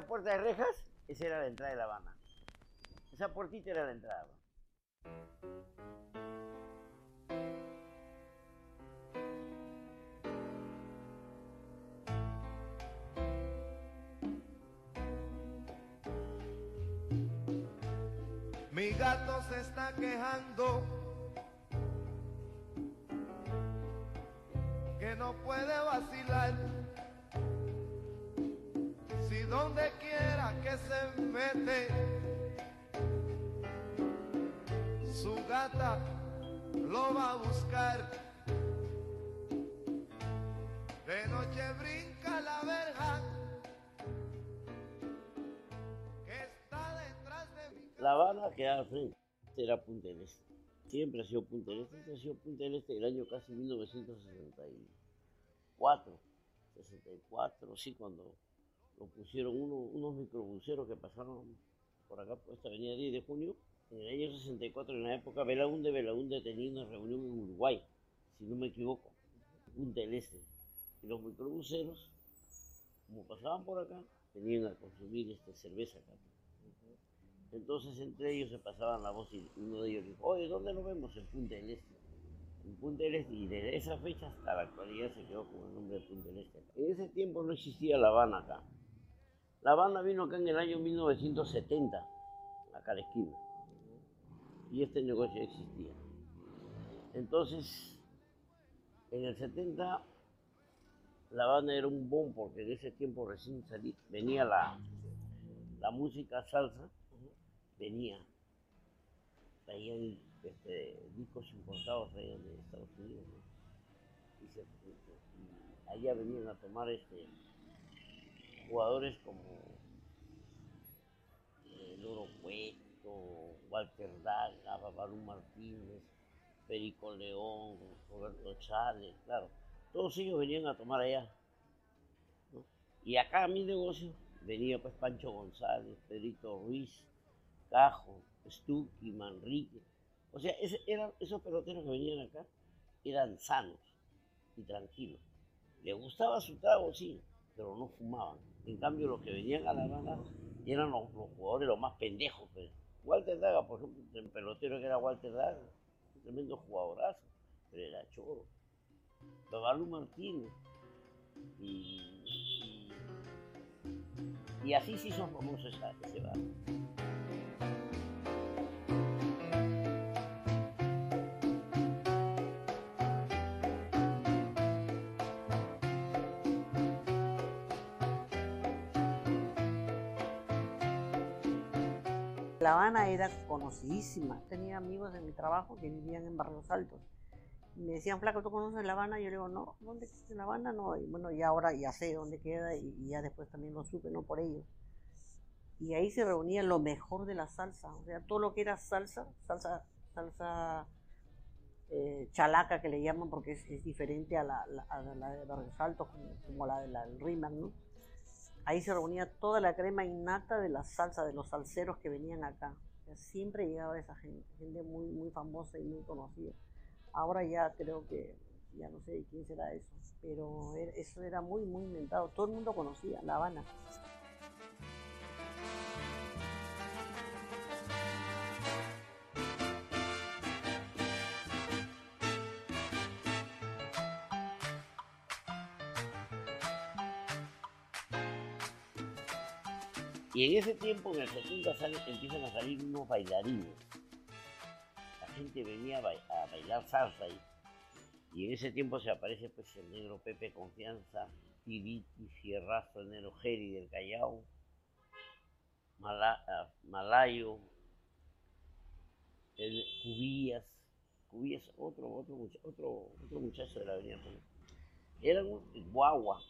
Esa puerta de rejas, esa era la entrada de La Habana. Esa puertita era la entrada. Mi gato se está quejando Al frente. Este era Punta del Este. Siempre ha sido Punta del Este. Este ha sido Punta del Este del año casi 1964. 64, sí, cuando lo pusieron uno- unos microbuseros que pasaron por acá, por esta avenida 10 de junio. En el año 64, en la época, Belaúnde, Belaúnde tenía una reunión en Uruguay, si no me equivoco, Punta del Este. Y los microbuseros, como pasaban por acá, venían a consumir este, cerveza acá. Entonces entre ellos se pasaban la voz y uno de ellos dijo, oye, ¿dónde nos vemos? En Punta del Este. Punta del Este, y desde esa fecha hasta la actualidad se quedó con el nombre de Punta del Este. En ese tiempo no existía La Habana acá. La Habana vino acá en el año 1970, acá a la esquina. Y este negocio existía. Entonces, en el 70, La Habana era un boom porque en ese tiempo recién venía la, la música salsa venía, traían este, discos importados de Estados Unidos, y, se- y allá venían a tomar este, jugadores como eh, Loro Cueto, Walter Daga, Babalú Martínez, Perico León, Roberto Chávez, claro, todos ellos venían a tomar allá. ¿no? Y acá a mi negocio venía pues Pancho González, Pedrito Ruiz, Cajo, Stucky, Manrique. O sea, esos peloteros que venían acá eran sanos y tranquilos. Les gustaba su trago, sí, pero no fumaban. En cambio, los que venían a La Habana eran los, jugadores los más pendejos. pues. Walter Daga, por ejemplo, el pelotero que era Walter Daga, un tremendo jugadorazo, pero era choro. Babalú Martínez. Y, y, y así se hizo famoso ese bar. La Habana era conocidísima. Tenía amigos de mi trabajo que vivían en Barrios Altos. Me decían, flaco, ¿tú conoces La Habana? Y yo le digo, no, ¿dónde existe La Habana? No. Y bueno, y ahora ya sé dónde queda y, ya después también lo supe, no por ellos. Y ahí se reunía lo mejor de la salsa. O sea, todo lo que era salsa, salsa, salsa eh, chalaca que le llaman porque es, es diferente a la, la- a la de Barrios Altos, como, la del de Rimac, ¿no? Ahí se reunía toda la crema innata de la salsa de los salseros que venían acá. Siempre llegaba esa gente, gente muy, muy famosa y muy conocida. Ahora ya creo que, ya no sé quién será eso, pero era- eso era muy, muy inventado. Todo el mundo conocía La Habana. Y en ese tiempo, en el 70, sale- empiezan a salir unos bailarines. La gente venía a, bai- a bailar salsa y, y en ese tiempo se aparece pues el negro Pepe Confianza, Tiriti, Fierrazo, el negro Geri del Callao, ah, Malayo, el Cubillas, Cubías, otro, otro, otro, otro muchacho de la avenida Era un guagua,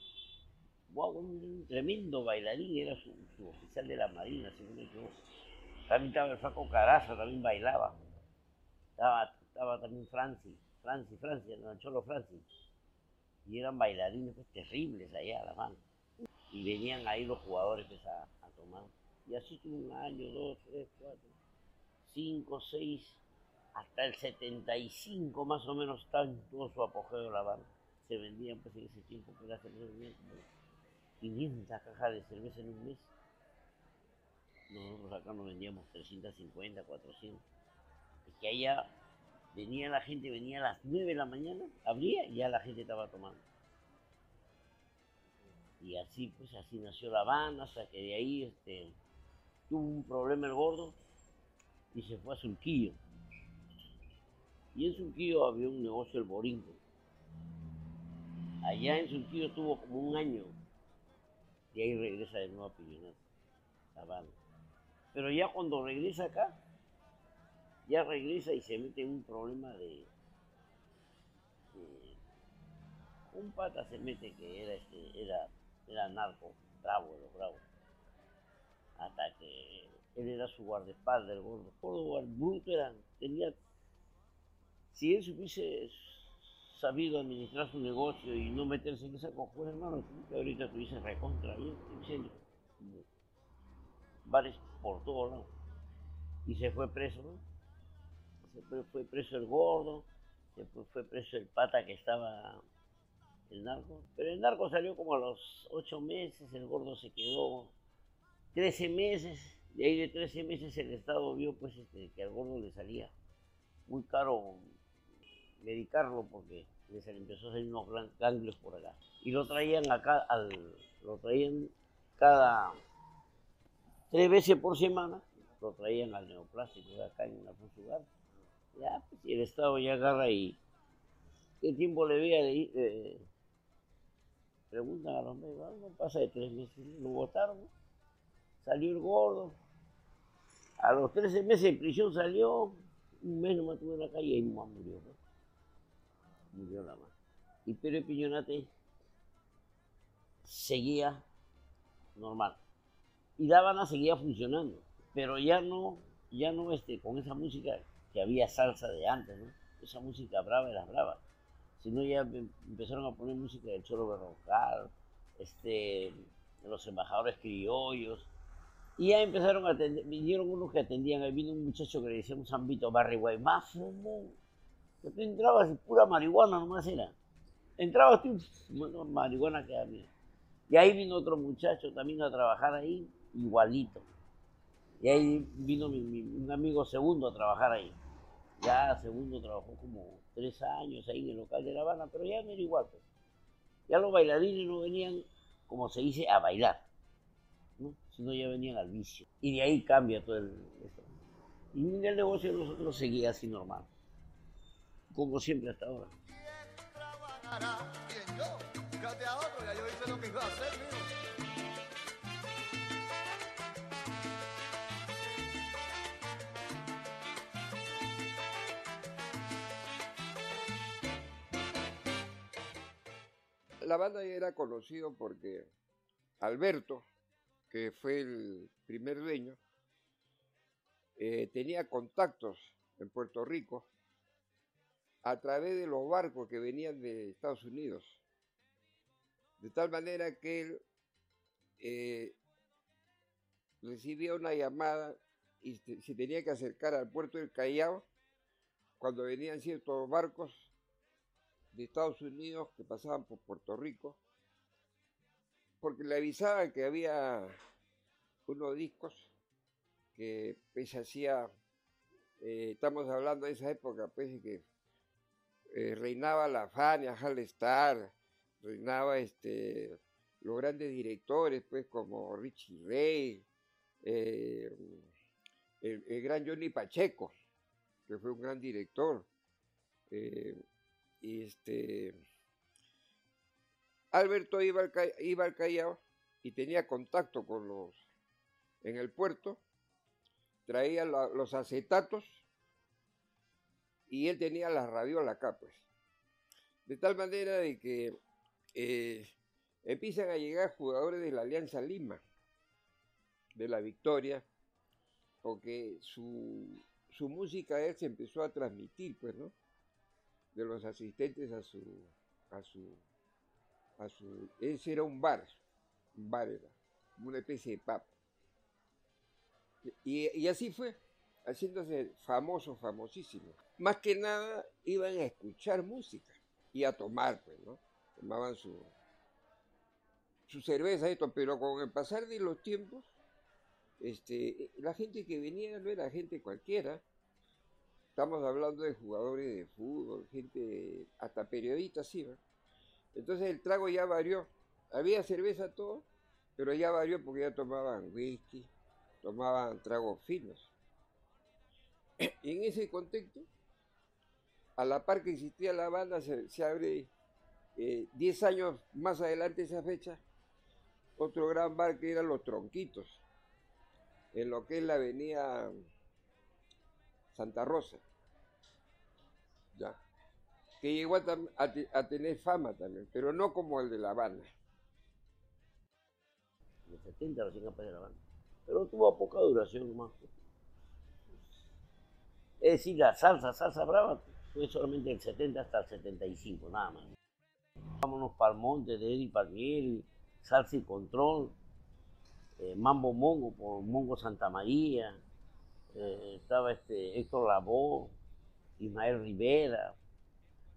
guagua, un tremendo bailarín, era su, oficial de la Marina, según me equivoco. También estaba el Faco Caraza, también bailaba. Estaba, estaba también Francis, Francis, Francia, no, Cholo Francis. Y eran bailarines pues, terribles allá, la mano. Y venían ahí los jugadores pues, a, a tomar. Y así tuvo un año, dos, tres, cuatro, cinco, seis, hasta el 75 más o menos todo su apogeo la banda. Se vendían pues en ese tiempo que la cerveza vendía como 500 cajas de cerveza en un mes. Nosotros acá nos vendíamos 350, 400. Es que allá venía la gente, venía a las 9 de la mañana, abría y ya la gente estaba tomando. Y así pues así nació la banda, hasta que de ahí este, tuvo un problema el gordo y se fue a Surquillo. Y en Surquillo había un negocio el Borinco. Allá en Surquillo estuvo como un año. Y ahí regresa de nuevo a Piñonato, la Pero ya cuando regresa acá, ya regresa y se mete en un problema de, un pata se mete que era este, era, era narco, bravo, los bravos. Hasta que él era su guardaespaldas, el gordo. Todo el bruto era, tenía si él hubiese sabido administrar su negocio y no meterse en esa conjura, hermano, que ahorita tuviese recontra ahí, bares por todos lados. Y se fue preso, ¿no? Se fue, preso el gordo, se fue, preso el pata que estaba el narco. Pero el narco salió como a los ocho meses, el gordo se quedó trece meses, y ahí de trece meses el Estado vio pues este, que al gordo le salía muy caro medicarlo porque les empezó a salir unos ganglios por acá. Y lo traían acá, al, lo traían cada tres veces por semana, lo traían al neoplástico de acá en la Lugar. Ya, pues, el Estado ya agarra y qué tiempo le vea de eh, preguntan a los médicos, no pasa de tres meses, lo votaron, salió el gordo, a los 13 meses de prisión salió, un mes nomás tuvo en la calle y murió. Pues murió la mano. Y Pedro Piñonate seguía normal. Y Habana seguía funcionando, pero ya no, ya no este, con esa música que había salsa de antes. Esa música brava era brava. Sino ya empezaron a poner música del Cholo Berrocal, este, los embajadores criollos, y ya empezaron a atender, vinieron unos que atendían, ahí vino un muchacho que le decía un zambito Barry más que tú entrabas y pura marihuana nomás era. Entrabas tú, bueno, marihuana que había. Y ahí vino otro muchacho también a trabajar ahí, igualito. Y ahí vino un amigo segundo a trabajar ahí. Ya segundo trabajó como tres años ahí en el local de La Habana, pero ya no era igual. Pues. Ya los bailarines no venían, como se dice, a bailar, ¿no? sino ya venían al vicio. Y de ahí cambia todo el... Esto. Y el negocio nosotros seguía así normal como siempre hasta ahora. La banda ya era conocido porque Alberto, que fue el primer dueño, eh, tenía contactos en Puerto Rico a través de los barcos que venían de Estados Unidos. De tal manera que él eh, recibía una llamada y se tenía que acercar al puerto del Callao cuando venían ciertos barcos de Estados Unidos que pasaban por Puerto Rico, porque le avisaban que había unos discos que pues hacía, eh, estamos hablando de esa época, pues que eh, reinaba la Fania, Star, reinaba este, los grandes directores, pues como Richie Ray, eh, el, gran Johnny Pacheco, que fue un gran director. Eh, este, Alberto iba al, iba al Callao y tenía contacto con los en el puerto, traía los acetatos y él tenía la radiola acá, pues. De tal manera de que eh, empiezan a llegar jugadores de la Alianza Lima, de la Victoria, porque su, su música él se empezó a transmitir, pues, ¿no? De los asistentes a su, a su, a su, ese era un bar, un bar era, una especie de pub. Y, y así fue, haciéndose famoso, famosísimo. Más que nada iban a escuchar música y a tomar, pues, ¿no? Tomaban su, su cerveza, esto, pero con el pasar de los tiempos, este, la gente que venía no era gente cualquiera. Estamos hablando de jugadores de fútbol, gente, hasta periodistas, sí, ¿no? Entonces el trago ya varió. Había cerveza todo, pero ya varió porque ya tomaban whisky, tomaban tragos finos. En ese contexto, a la par que existía la banda, se, se abre 10 eh, años más adelante esa fecha, otro gran bar que eran Los Tronquitos, en lo que es la avenida Santa Rosa. Ya. Que llegó a, tener fama también, pero no como el de la banda. En el 70 recién apareció la banda. Pero tuvo poca duración más. Es decir, la salsa, salsa brava, fue solamente del 70 hasta el 75, nada más. Vámonos para el monte de Eddie Palmieri, Salsa y Control, eh, Mambo Mongo por Mongo Santa María, eh, estaba este Héctor Labó, Ismael Rivera,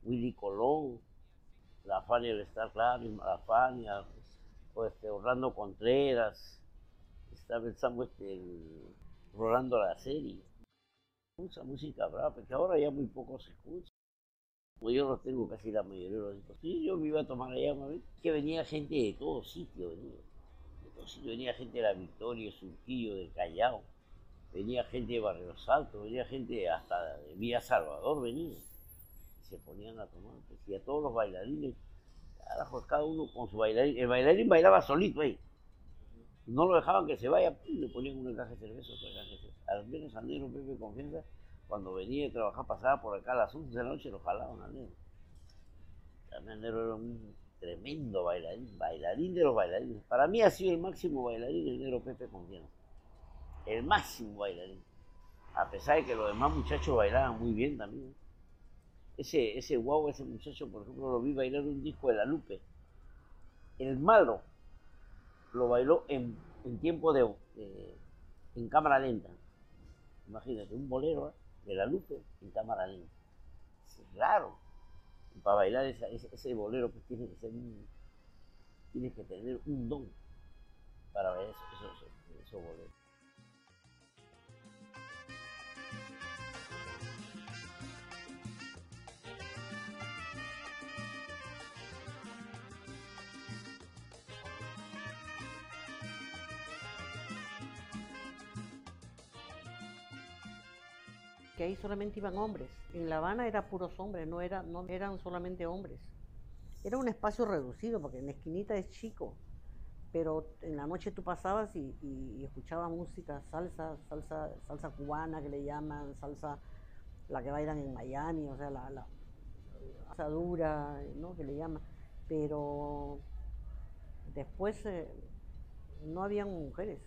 Willy Colón, la Fania del Star Claro, la Fania, este, Orlando Contreras, estaba pensando este, Rolando la serie mucha música brava, porque ahora ya muy poco se escucha. Pues yo no tengo casi la mayoría de los discos. Sí, yo me iba a tomar allá una vez, que venía gente de todo sitio, venía. De todo sitio venía gente de la Victoria, Surquillo, de Callao, venía gente de Barrio Salto, venía gente hasta de Villa Salvador, venía. Y se ponían a tomar, pues, y a todos los bailarines, cada uno con su bailarín. El bailarín bailaba solito ahí. No lo dejaban que se vaya, le ponían un encaje de cerveza, otro encaje de cerveza al menos al negro Pepe Confianza, cuando venía a trabajar, pasaba por acá a las 11 de la noche, lo jalaban al negro. También el negro era un tremendo bailarín, bailarín de los bailarines. Para mí ha sido el máximo bailarín el negro Pepe Confianza. El máximo bailarín. A pesar de que los demás muchachos bailaban muy bien también. Ese, ese guau, ese muchacho, por ejemplo, lo vi bailar un disco de La Lupe. El malo lo bailó en, tiempo de, en cámara lenta. Imagínate, un bolero ¿eh? de la Lupe en cámara lenta. Es raro. para bailar ese, bolero, pues tiene que ser un, tienes que tener un don para bailar esos boleros. Que ahí solamente iban hombres. En La Habana era puros hombres, no, era, no eran solamente hombres. Era un espacio reducido, porque en la esquinita es chico, pero en la noche tú pasabas y, escuchabas música, salsa, salsa, salsa cubana que le llaman, salsa, la que bailan en Miami, o sea, la, la salsa dura, ¿no? Que le llaman. Pero después eh, no habían mujeres.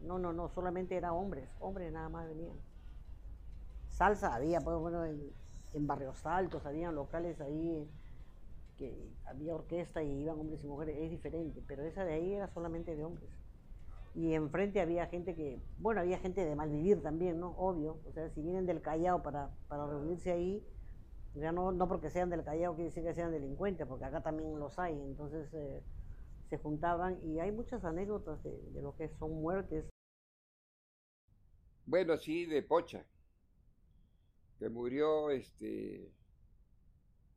No, no, no, solamente eran hombres, hombres nada más venían salsa había, pues, bueno, en, barrios altos, había locales ahí que había orquesta y iban hombres y mujeres, es diferente, pero esa de ahí era solamente de hombres. Y enfrente había gente que, bueno, había gente de mal vivir también, ¿no? Obvio, o sea, si vienen del Callao para, para reunirse ahí, ya no, no porque sean del Callao quiere decir que sean delincuentes, porque acá también los hay, entonces eh, se juntaban y hay muchas anécdotas de, de lo que son muertes. Bueno, sí, de Pocha que murió este,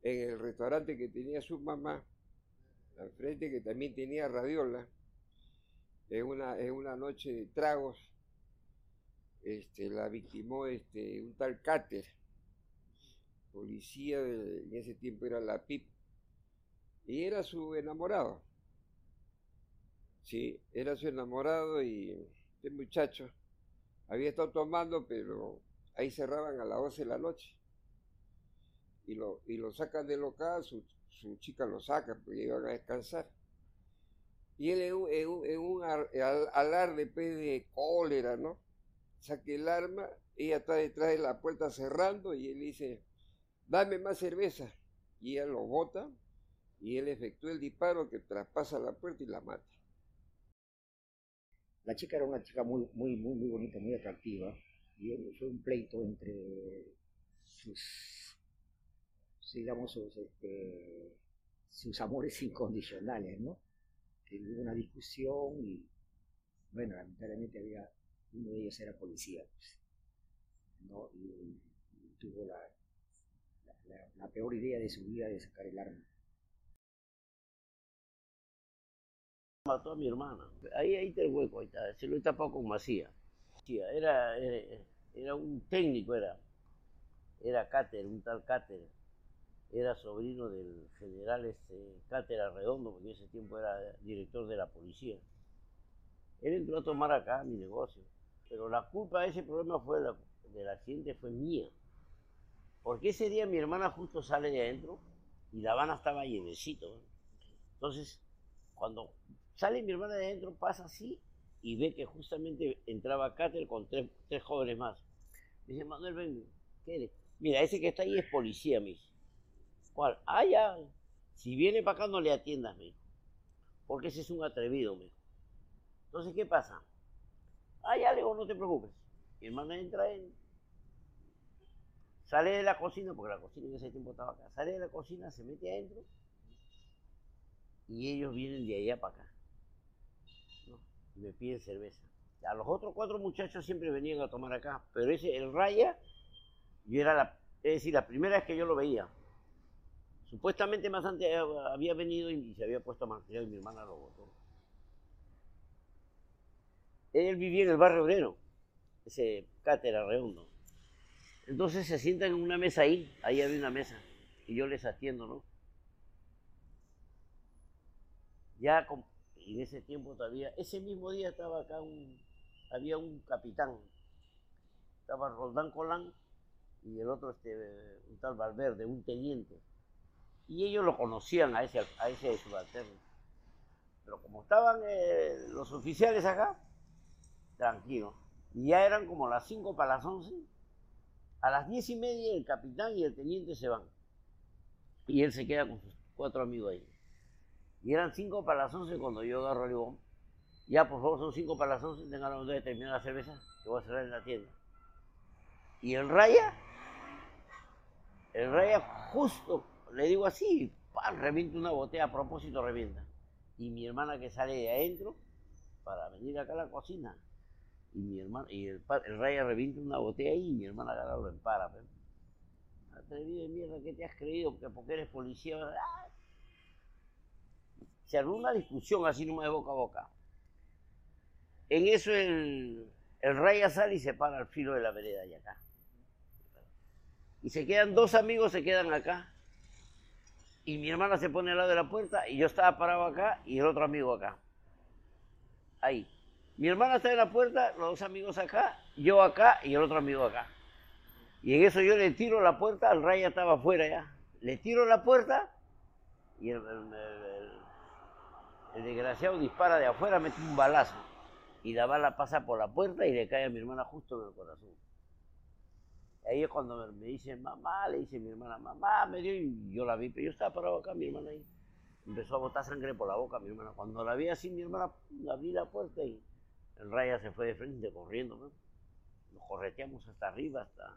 en el restaurante que tenía su mamá, al frente que también tenía radiola, en una, una noche de tragos, este, la victimó este, un tal Cáter, policía, en ese tiempo era la PIP, y era su enamorado. Sí, era su enamorado y este muchacho había estado tomando, pero ahí cerraban a las 11 de la noche. y lo, y lo sacan del local, su, su chica lo saca porque iban a descansar. Y él en un, en un- alarde pues, de cólera, ¿no? Saca el arma, ella está detrás de la puerta cerrando y él dice, dame más cerveza. Y ella lo bota y él efectúa el disparo que traspasa la puerta y la mata. La chica era una chica muy, muy, muy, muy bonita, muy atractiva. Y fue un pleito entre sus, digamos, sus, este, sus amores incondicionales, ¿no? Que hubo una discusión y, bueno, lamentablemente había, uno de ellos era policía, pues, ¿no? Y, tuvo la, la, la- la peor idea de su vida de sacar el arma. mató a mi hermana. Ahí, ahí está el hueco, ahí está. Se lo he tapado con masía. Sí, Era, era, era un técnico, era. Era Cáter, un tal Cáter. Era sobrino del general este, Cáter Arredondo, porque en ese tiempo era director de la policía. Él entró a tomar acá mi negocio. Pero la culpa de ese problema fue la- del accidente fue mía. Porque ese día mi hermana justo sale de adentro y La Habana estaba llenecito. Entonces, cuando sale mi hermana de adentro, pasa así y ve que justamente entraba Cáter con tres, tres jóvenes más. Dice, Manuel, ven, ¿qué eres? Mira, ese que está ahí es policía, me dice. ¿Cuál? Ah, ya. Si viene para acá, no le atiendas, me. Porque ese es un atrevido, me. Entonces, ¿qué pasa? Ah, ya, le digo, no te preocupes. Mi hermana entra en... Sale de la cocina, porque la cocina en ese tiempo estaba acá. Sale de la cocina, se mete adentro y ellos vienen de allá para acá. Y me piden cerveza. A los otros cuatro muchachos siempre venían a tomar acá, pero ese, el Raya, yo era la, es decir, la primera vez que yo lo veía. Supuestamente más antes había venido y se había puesto a martillar y mi hermana lo botó. Él vivía en el barrio obrero, ese cátedra redondo. Entonces se sientan en una mesa ahí, ahí había una mesa, y yo les atiendo, ¿no? ya en ese tiempo todavía, ese mismo día estaba acá un, había un capitán, estaba Roldán Colán y el otro este, un tal Valverde, un teniente, y ellos lo conocían a ese, a ese subalterno. Pero como estaban eh, los oficiales acá, tranquilo, y ya eran como las 5 para las 11, a las diez y media el capitán y el teniente se van, y él se queda con sus cuatro amigos ahí. Y eran 5 para las 11 cuando yo agarro el digo, ya por favor son 5 para las 11, tengan la de terminar la cerveza, que voy a cerrar en la tienda. Y el Raya, el Raya justo, le digo así, ¡pam! revienta una botella, a propósito revienta. Y mi hermana que sale de adentro para venir acá a la cocina. Y mi hermana, y el, el Raya revienta una botella ahí y mi hermana agarra lo empara. pe. Atrevido de mierda, ¿qué te has creído? Que porque eres policía. ¡Ah! Se armó una discusión así nomás de boca a boca. En eso el, el Raya sale y se para al filo de la vereda y acá. Y se quedan dos amigos, se quedan acá. Y mi hermana se pone al lado de la puerta y yo estaba parado acá y el otro amigo acá. Ahí. Mi hermana está en la puerta, los dos amigos acá, yo acá y el otro amigo acá. Y en eso yo le tiro la puerta, el Raya estaba afuera ya. Le tiro la puerta y el- el desgraciado dispara de afuera, mete un balazo. Y la bala pasa por la puerta y le cae a mi hermana justo en el corazón. Ahí es cuando me- dice, mamá, le dice mi hermana, mamá, me dio, y yo la vi, pero yo estaba parado acá, mi hermana ahí. Empezó a botar sangre por la boca, mi hermana. Cuando la vi así, mi hermana, abrí la puerta y el raya se fue de frente corriendo, ¿no? Nos correteamos hasta arriba, hasta...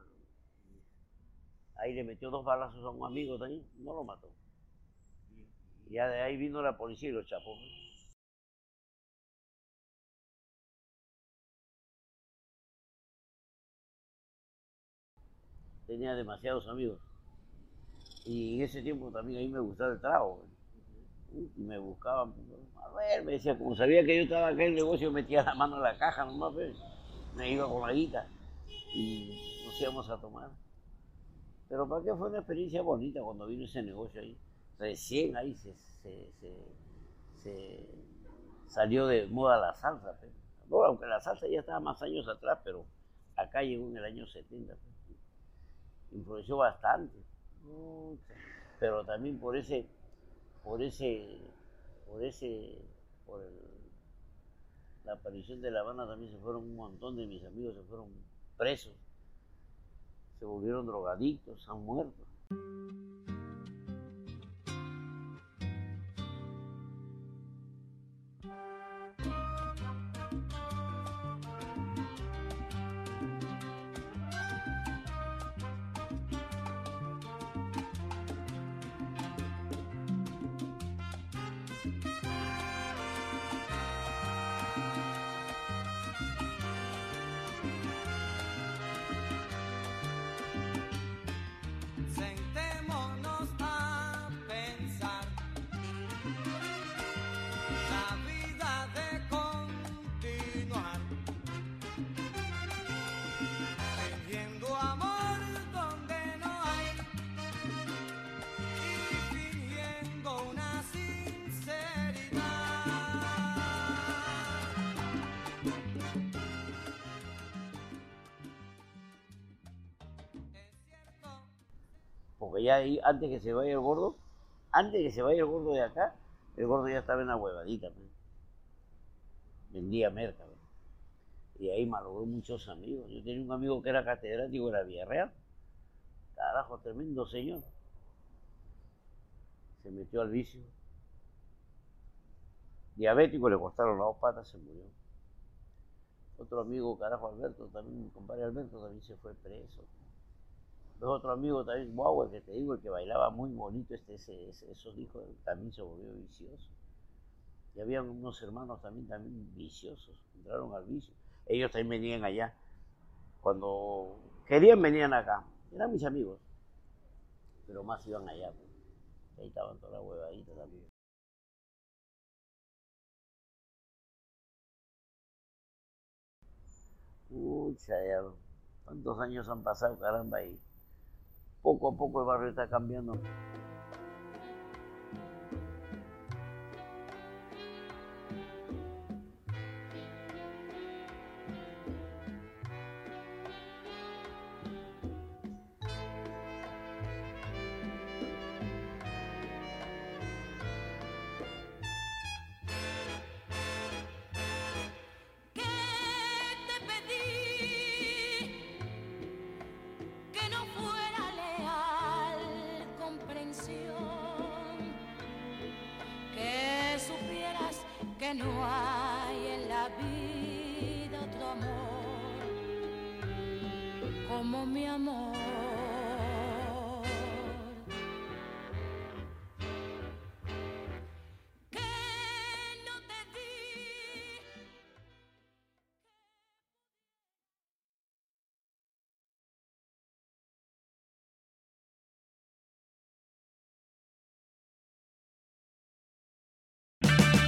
Ahí le metió dos balazos a un amigo también, no lo mató. Y ya de ahí vino la policía y lo chapó. Tenía demasiados amigos. Y en ese tiempo también a mí me gustaba el trago. Y me buscaban, a ver, me decía, como sabía que yo estaba acá en el negocio, metía la mano en la caja nomás, pues, me iba con la guita y nos íbamos a tomar. Pero para qué fue una experiencia bonita cuando vino ese negocio ahí. Recién ahí se, se, se- salió de moda la salsa. Bueno, aunque la salsa ya estaba más años atrás, pero acá llegó en el año 70. pues. Influenció bastante. Pero también por ese, por ese, por ese, por la aparición de La Habana también se fueron un montón de mis amigos, se fueron presos, se volvieron drogadictos, han muerto. Porque ya ahí, antes que se vaya el gordo, antes que se vaya el gordo de acá, el gordo ya estaba en la huevadita. pues. Vendía merca. pues. Y ahí malogró muchos amigos. Yo tenía un amigo que era catedrático de la Villarreal. Carajo, tremendo señor. Se metió al vicio. Diabético, le costaron las dos patas, se murió. Otro amigo, carajo, Alberto, también, mi compadre Alberto también se fue preso. Los otro amigo también, guau, el que te digo, el que bailaba muy bonito, este, ese, ese- esos hijos, también se volvió vicioso. Y había unos hermanos también, también viciosos, entraron al vicio. Ellos también venían allá. Cuando querían, venían acá. Eran mis amigos. Pero más iban allá. pues. Ahí estaban todas las huevaditas también. Pucha, ya. ¿Cuántos años han pasado, caramba? Y poco a poco el barrio está cambiando. Vida otro amor como mi amor.